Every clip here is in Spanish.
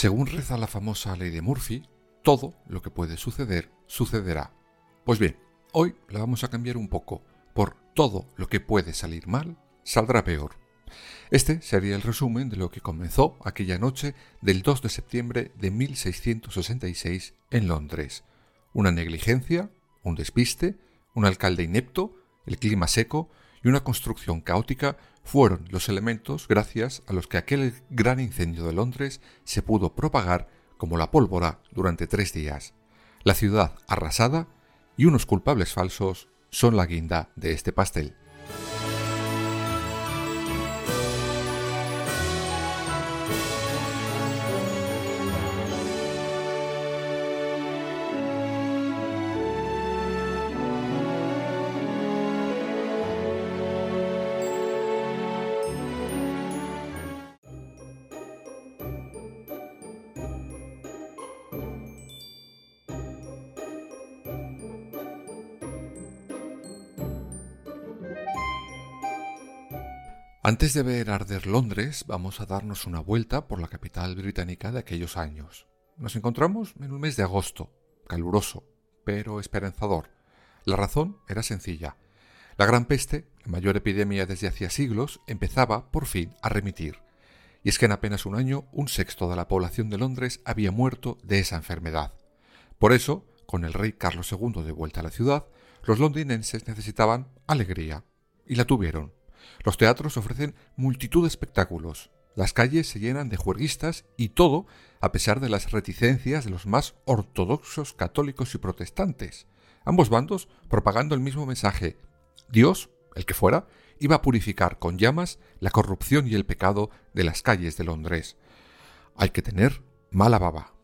Según reza la famosa ley de Murphy, todo lo que puede suceder, sucederá. Pues bien, hoy la vamos a cambiar un poco por todo lo que puede salir mal, saldrá peor. Este sería el resumen de lo que comenzó aquella noche del 2 de septiembre de 1666 en Londres. Una negligencia, un despiste, un alcalde inepto, el clima seco y una construcción caótica fueron los elementos gracias a los que aquel gran incendio de Londres se pudo propagar como la pólvora durante tres días. La ciudad arrasada y unos culpables falsos son la guinda de este pastel. Antes de ver arder Londres, vamos a darnos una vuelta por la capital británica de aquellos años. Nos encontramos en un mes de agosto, caluroso, pero esperanzador. La razón era sencilla. La gran peste, la mayor epidemia desde hacía siglos, empezaba por fin a remitir. Y es que en apenas un año un sexto de la población de Londres había muerto de esa enfermedad. Por eso, con el rey Carlos II de vuelta a la ciudad, los londinenses necesitaban alegría. Y la tuvieron. Los teatros ofrecen multitud de espectáculos, las calles se llenan de juerguistas y todo a pesar de las reticencias de los más ortodoxos católicos y protestantes, ambos bandos propagando el mismo mensaje. Dios, el que fuera, iba a purificar con llamas la corrupción y el pecado de las calles de Londres. Hay que tener mala baba.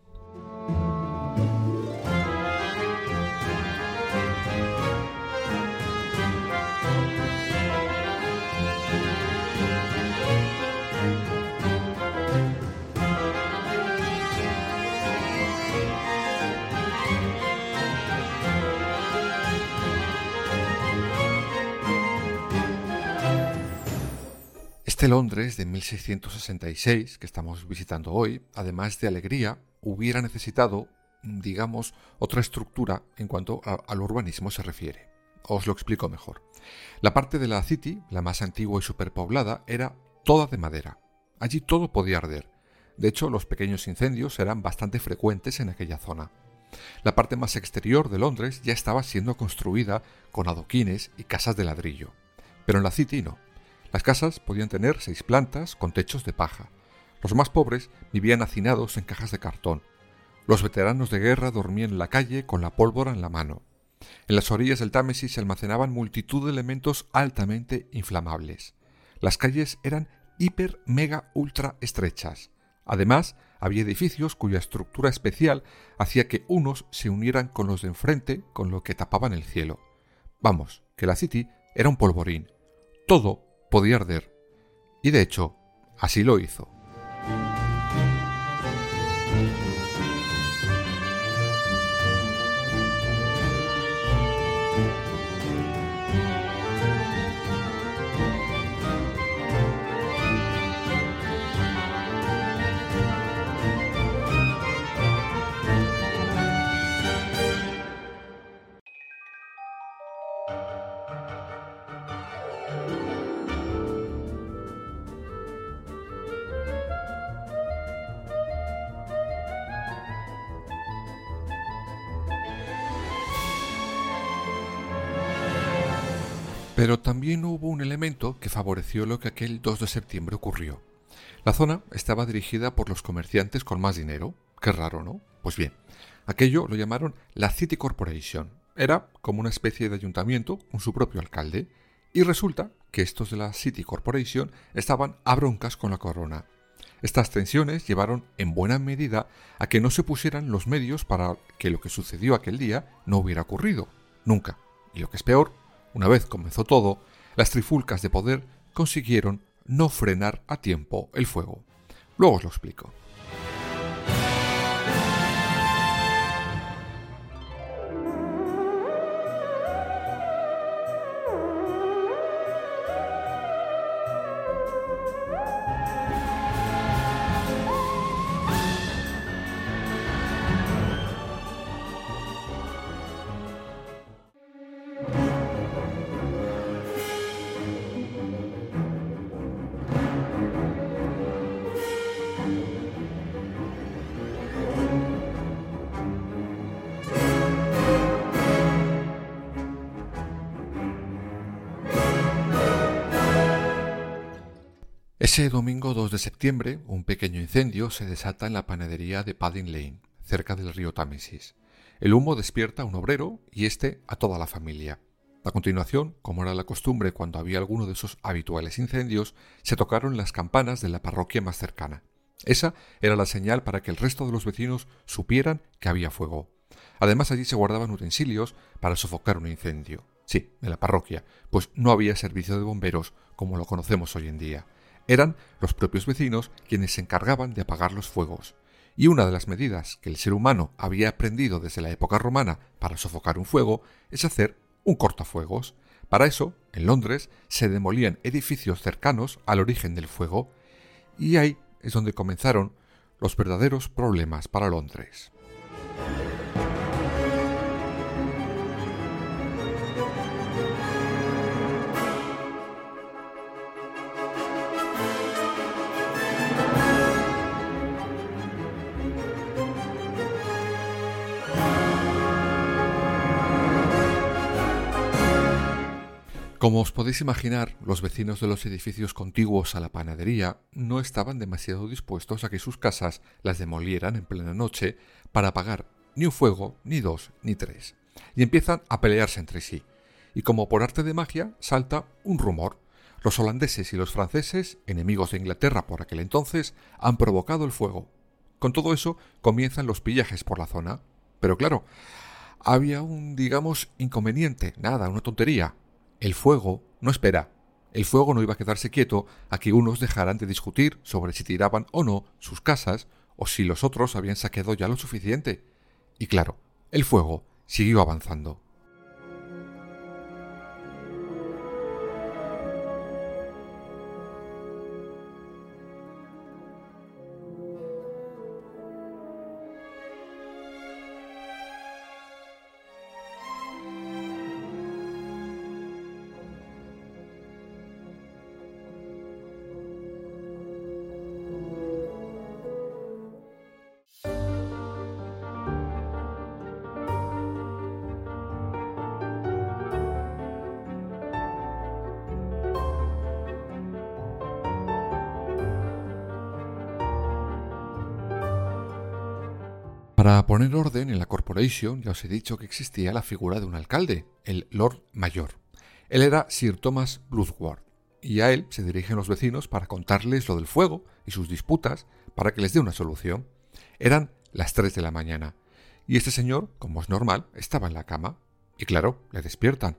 Este Londres de 1666 que estamos visitando hoy, además de alegría, hubiera necesitado, digamos, otra estructura en cuanto al urbanismo se refiere. Os lo explico mejor. La parte de la City, la más antigua y superpoblada, era toda de madera. Allí todo podía arder. De hecho, los pequeños incendios eran bastante frecuentes en aquella zona. La parte más exterior de Londres ya estaba siendo construida con adoquines y casas de ladrillo. Pero en la City no. Las casas podían tener seis plantas con techos de paja. Los más pobres vivían hacinados en cajas de cartón. Los veteranos de guerra dormían en la calle con la pólvora en la mano. En las orillas del Támesis se almacenaban multitud de elementos altamente inflamables. Las calles eran hiper mega ultra estrechas. Además, había edificios cuya estructura especial hacía que unos se unieran con los de enfrente con lo que tapaban el cielo. Vamos, que la City era un polvorín. Todo podía arder. Y de hecho, así lo hizo. Pero también hubo un elemento que favoreció lo que aquel 2 de septiembre ocurrió. La zona estaba dirigida por los comerciantes con más dinero. Qué raro, ¿no? Pues bien, aquello lo llamaron la City Corporation. Era como una especie de ayuntamiento con su propio alcalde, Y resulta que estos de la City Corporation estaban a broncas con la corona. Estas tensiones llevaron en buena medida a que no se pusieran los medios para que lo que sucedió aquel día no hubiera ocurrido, nunca. Y lo que es peor, una vez comenzó todo, las trifulcas de poder consiguieron no frenar a tiempo el fuego. Luego os lo explico. Ese domingo 2 de septiembre, un pequeño incendio se desata en la panadería de Padding Lane, cerca del río Támesis. El humo despierta a un obrero y este a toda la familia. A continuación, como era la costumbre cuando había alguno de esos habituales incendios, se tocaron las campanas de la parroquia más cercana. Esa era la señal para que el resto de los vecinos supieran que había fuego. Además allí se guardaban utensilios para sofocar un incendio. Sí, en la parroquia, pues no había servicio de bomberos como lo conocemos hoy en día. Eran los propios vecinos quienes se encargaban de apagar los fuegos, y una de las medidas que el ser humano había aprendido desde la época romana para sofocar un fuego es hacer un cortafuegos. Para eso, en Londres, se demolían edificios cercanos al origen del fuego, y ahí es donde comenzaron los verdaderos problemas para Londres. Como os podéis imaginar, los vecinos de los edificios contiguos a la panadería no estaban demasiado dispuestos a que sus casas las demolieran en plena noche para apagar ni un fuego, ni dos, ni tres. Y empiezan a pelearse entre sí. Y como por arte de magia, salta un rumor. Los holandeses y los franceses, enemigos de Inglaterra por aquel entonces, han provocado el fuego. Con todo eso, comienzan los pillajes por la zona. Pero claro, había un, digamos, inconveniente, nada, una tontería el fuego no espera. El fuego no iba a quedarse quieto a que unos dejaran de discutir sobre si tiraban o no sus casas o si los otros habían saqueado ya lo suficiente. Y claro, el fuego siguió avanzando. Para poner orden en la corporation ya os he dicho que existía la figura de un alcalde, el Lord Mayor. Él era Sir Thomas Bluthward, y a él se dirigen los vecinos para contarles lo del fuego y sus disputas para que les dé una solución. Eran las tres de la mañana, y este señor, como es normal, estaba en la cama, y claro, le despiertan.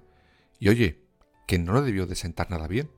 Y oye, que no le debió de sentar nada bien.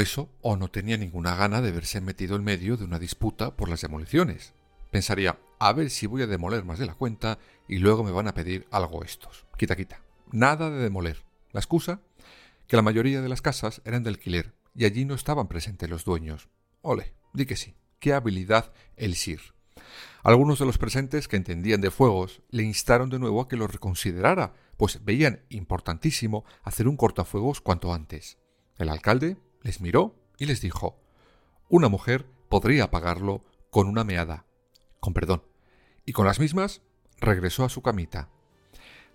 Eso, o no tenía ninguna gana de verse metido en medio de una disputa por las demoliciones. Pensaría, a ver si voy a demoler más de la cuenta y luego me van a pedir algo estos. Quita, quita. Nada de demoler. La excusa, que la mayoría de las casas eran de alquiler y allí no estaban presentes los dueños. Ole, di que sí. Qué habilidad el Sir. Algunos de los presentes que entendían de fuegos le instaron de nuevo a que lo reconsiderara, pues veían importantísimo hacer un cortafuegos cuanto antes. El alcalde les miró y les dijo Una mujer podría apagarlo con una meada, con perdón, y con las mismas regresó a su camita.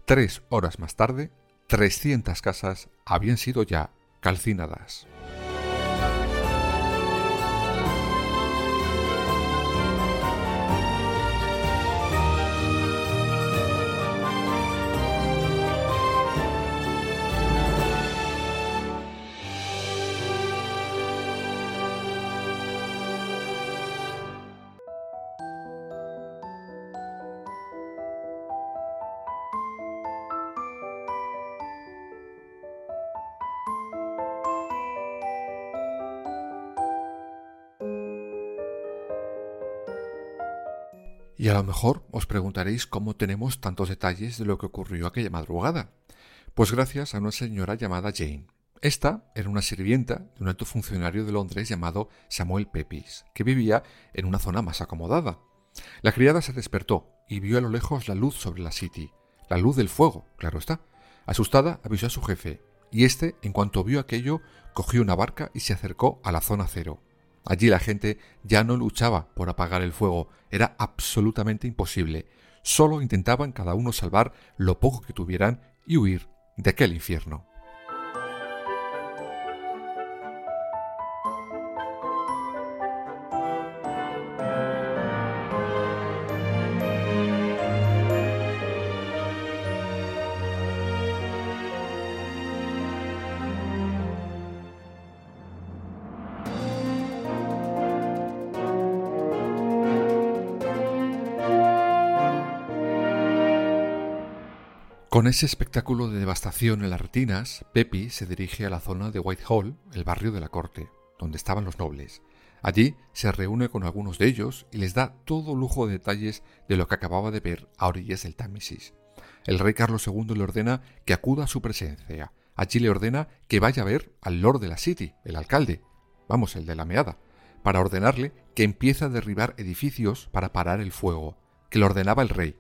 Tres horas más tarde, 300 casas habían sido ya calcinadas. A lo mejor os preguntaréis cómo tenemos tantos detalles de lo que ocurrió aquella madrugada. Pues gracias a una señora llamada Jane. Esta era una sirvienta de un alto funcionario de Londres llamado Samuel Pepys, que vivía en una zona más acomodada. La criada se despertó y vio a lo lejos la luz sobre la City, la luz del fuego, claro está. Asustada, avisó a su jefe, y éste, en cuanto vio aquello, cogió una barca y se acercó a la zona cero. Allí la gente ya no luchaba por apagar el fuego, era absolutamente imposible. Solo intentaban cada uno salvar lo poco que tuvieran y huir de aquel infierno. Con ese espectáculo de devastación en las retinas, Pepi se dirige a la zona de Whitehall, el barrio de la corte, donde estaban los nobles. Allí se reúne con algunos de ellos y les da todo lujo de detalles de lo que acababa de ver a orillas del Támesis. El rey Carlos II le ordena que acuda a su presencia. Allí le ordena que vaya a ver al Lord de la City, el alcalde, vamos, el de la meada, para ordenarle que empiece a derribar edificios para parar el fuego, que le ordenaba el rey,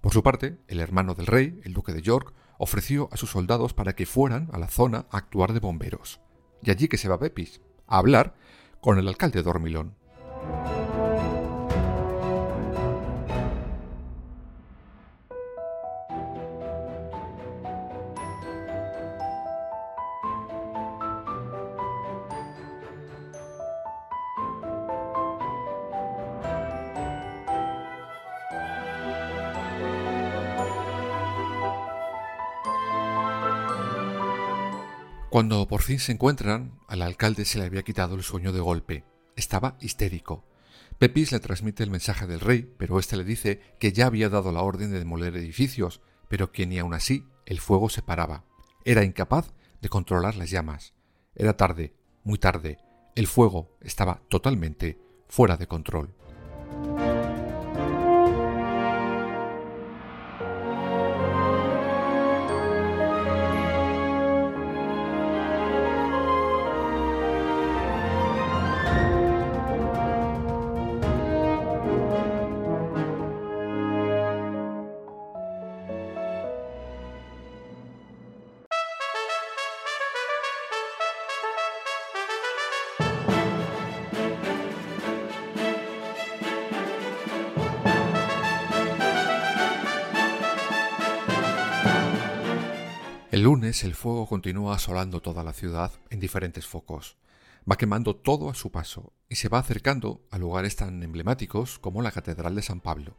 por su parte, el hermano del rey, el duque de York, ofreció a sus soldados para que fueran a la zona a actuar de bomberos. Y allí que se va Pepis, a hablar con el alcalde de Dormilón. Cuando por fin se encuentran, al alcalde se le había quitado el sueño de golpe. Estaba histérico. Pepis le transmite el mensaje del rey, pero éste le dice que ya había dado la orden de demoler edificios, pero que ni aun así el fuego se paraba. Era incapaz de controlar las llamas. Era tarde, muy tarde. El fuego estaba totalmente fuera de control. El lunes el fuego continúa asolando toda la ciudad en diferentes focos. Va quemando todo a su paso y se va acercando a lugares tan emblemáticos como la Catedral de San Pablo.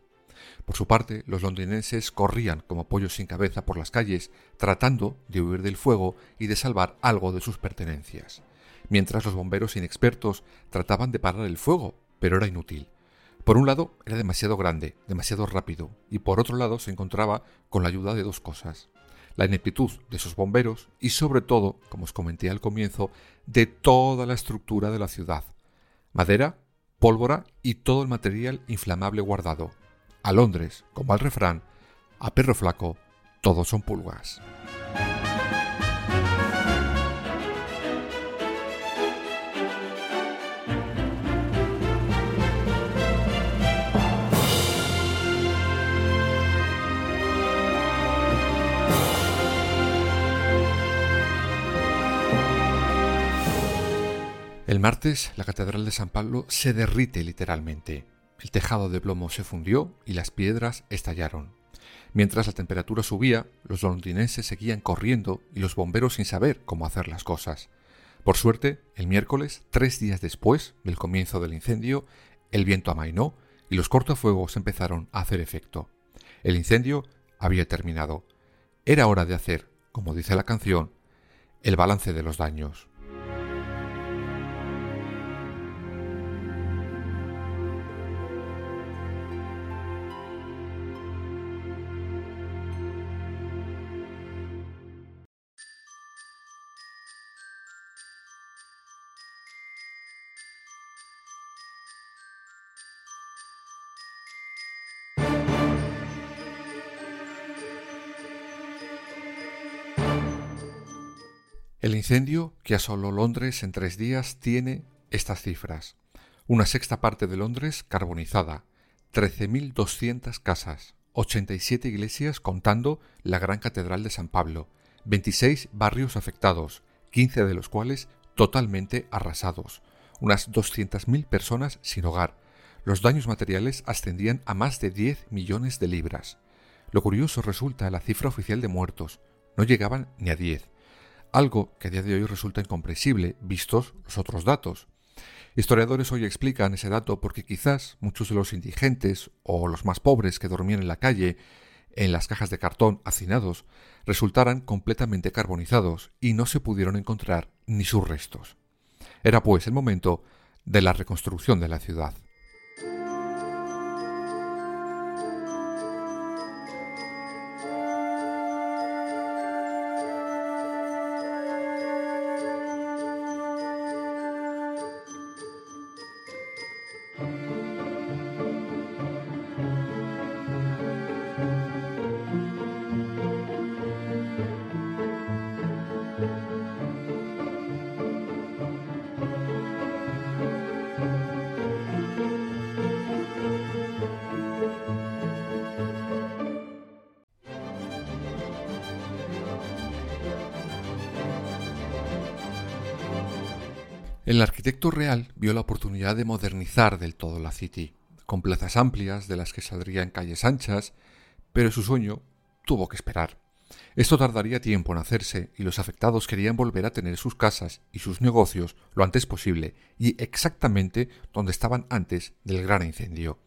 Por su parte, los londinenses corrían como pollos sin cabeza por las calles, tratando de huir del fuego y de salvar algo de sus pertenencias, mientras los bomberos inexpertos trataban de parar el fuego, pero era inútil. Por un lado, era demasiado grande, demasiado rápido, y por otro lado se encontraba con la ayuda de dos cosas la ineptitud de sus bomberos y sobre todo, como os comenté al comienzo, de toda la estructura de la ciudad. Madera, pólvora y todo el material inflamable guardado. A Londres, como al refrán, a perro flaco, todos son pulgas. El martes la Catedral de San Pablo se derrite literalmente. el tejado de plomo se fundió y las piedras estallaron. Mientras la temperatura subía, los londinenses seguían corriendo y los bomberos sin saber cómo hacer las cosas. Por suerte, el miércoles, tres días después del comienzo del incendio, el viento amainó y los cortafuegos empezaron a hacer efecto. El incendio había terminado. Era hora de hacer, como dice la canción, el balance de los daños. El incendio que asoló Londres en tres días tiene estas cifras. Una sexta parte de Londres carbonizada, 13.200 casas, 87 iglesias contando la Gran Catedral de San Pablo, 26 barrios afectados, 15 de los cuales totalmente arrasados, unas 200.000 personas sin hogar. Los daños materiales ascendían a más de 10 millones de libras. Lo curioso resulta la cifra oficial de muertos. No llegaban ni a 10 algo que a día de hoy resulta incomprensible vistos los otros datos. Historiadores hoy explican ese dato porque quizás muchos de los indigentes o los más pobres que dormían en la calle, en las cajas de cartón hacinados, resultaran completamente carbonizados y no se pudieron encontrar ni sus restos. Era pues el momento de la reconstrucción de la ciudad. El arquitecto real vio la oportunidad de modernizar del todo la City, con plazas amplias de las que saldrían calles anchas, pero su sueño tuvo que esperar. Esto tardaría tiempo en hacerse y los afectados querían volver a tener sus casas y sus negocios lo antes posible y exactamente donde estaban antes del gran incendio.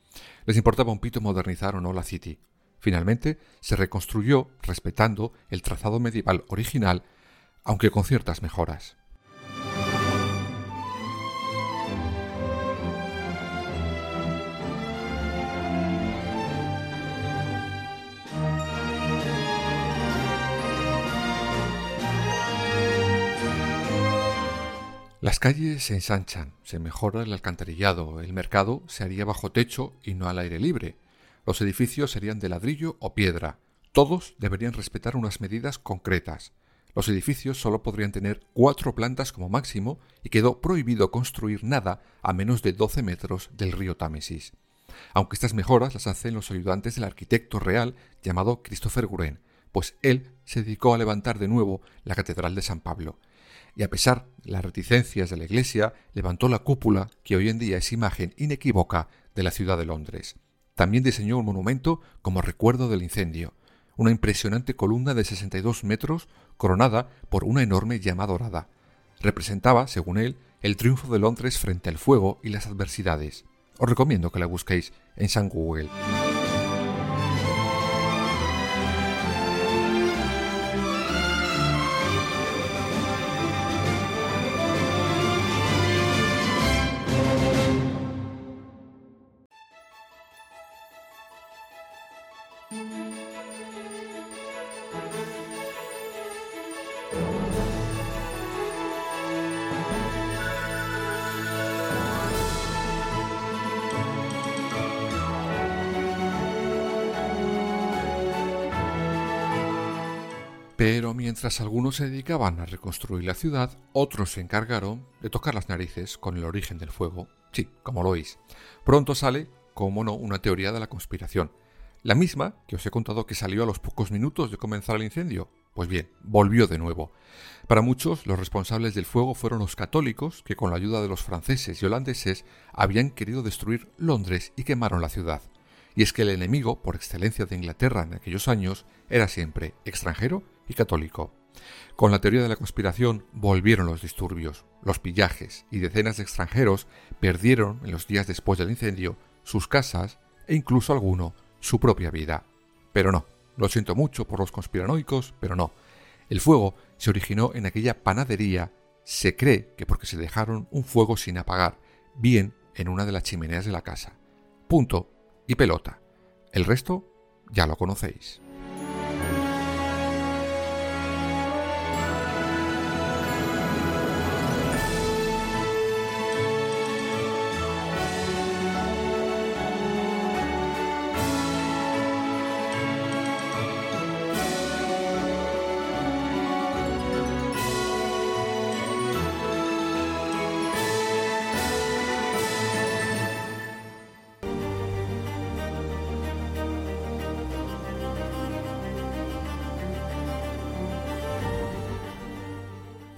Les importaba un pito modernizar o no la City. Finalmente se reconstruyó respetando el trazado medieval original, aunque con ciertas mejoras. Las calles se ensanchan, se mejora el alcantarillado, el mercado se haría bajo techo y no al aire libre, los edificios serían de ladrillo o piedra, todos deberían respetar unas medidas concretas. Los edificios solo podrían tener cuatro plantas como máximo y quedó prohibido construir nada a menos de 12 metros del río Támesis. Aunque estas mejoras las hacen los ayudantes del arquitecto real llamado Christopher Guren, pues él se dedicó a levantar de nuevo la Catedral de San Pablo, y a pesar de las reticencias de la Iglesia, levantó la cúpula que hoy en día es imagen inequívoca de la ciudad de Londres. También diseñó un monumento como recuerdo del incendio, una impresionante columna de 62 metros coronada por una enorme llama dorada. Representaba, según él, el triunfo de Londres frente al fuego y las adversidades. Os recomiendo que la busquéis en San Google. Pero mientras algunos se dedicaban a reconstruir la ciudad, otros se encargaron de tocar las narices con el origen del fuego. Sí, como lo oís. Pronto sale, como no, una teoría de la conspiración. La misma que os he contado que salió a los pocos minutos de comenzar el incendio. Pues bien, volvió de nuevo. Para muchos, los responsables del fuego fueron los católicos que con la ayuda de los franceses y holandeses habían querido destruir Londres y quemaron la ciudad. Y es que el enemigo, por excelencia de Inglaterra en aquellos años, era siempre extranjero católico. Con la teoría de la conspiración volvieron los disturbios, los pillajes y decenas de extranjeros perdieron en los días después del incendio sus casas e incluso alguno su propia vida. Pero no, lo siento mucho por los conspiranoicos, pero no. El fuego se originó en aquella panadería, se cree que porque se dejaron un fuego sin apagar, bien en una de las chimeneas de la casa. Punto y pelota. El resto ya lo conocéis.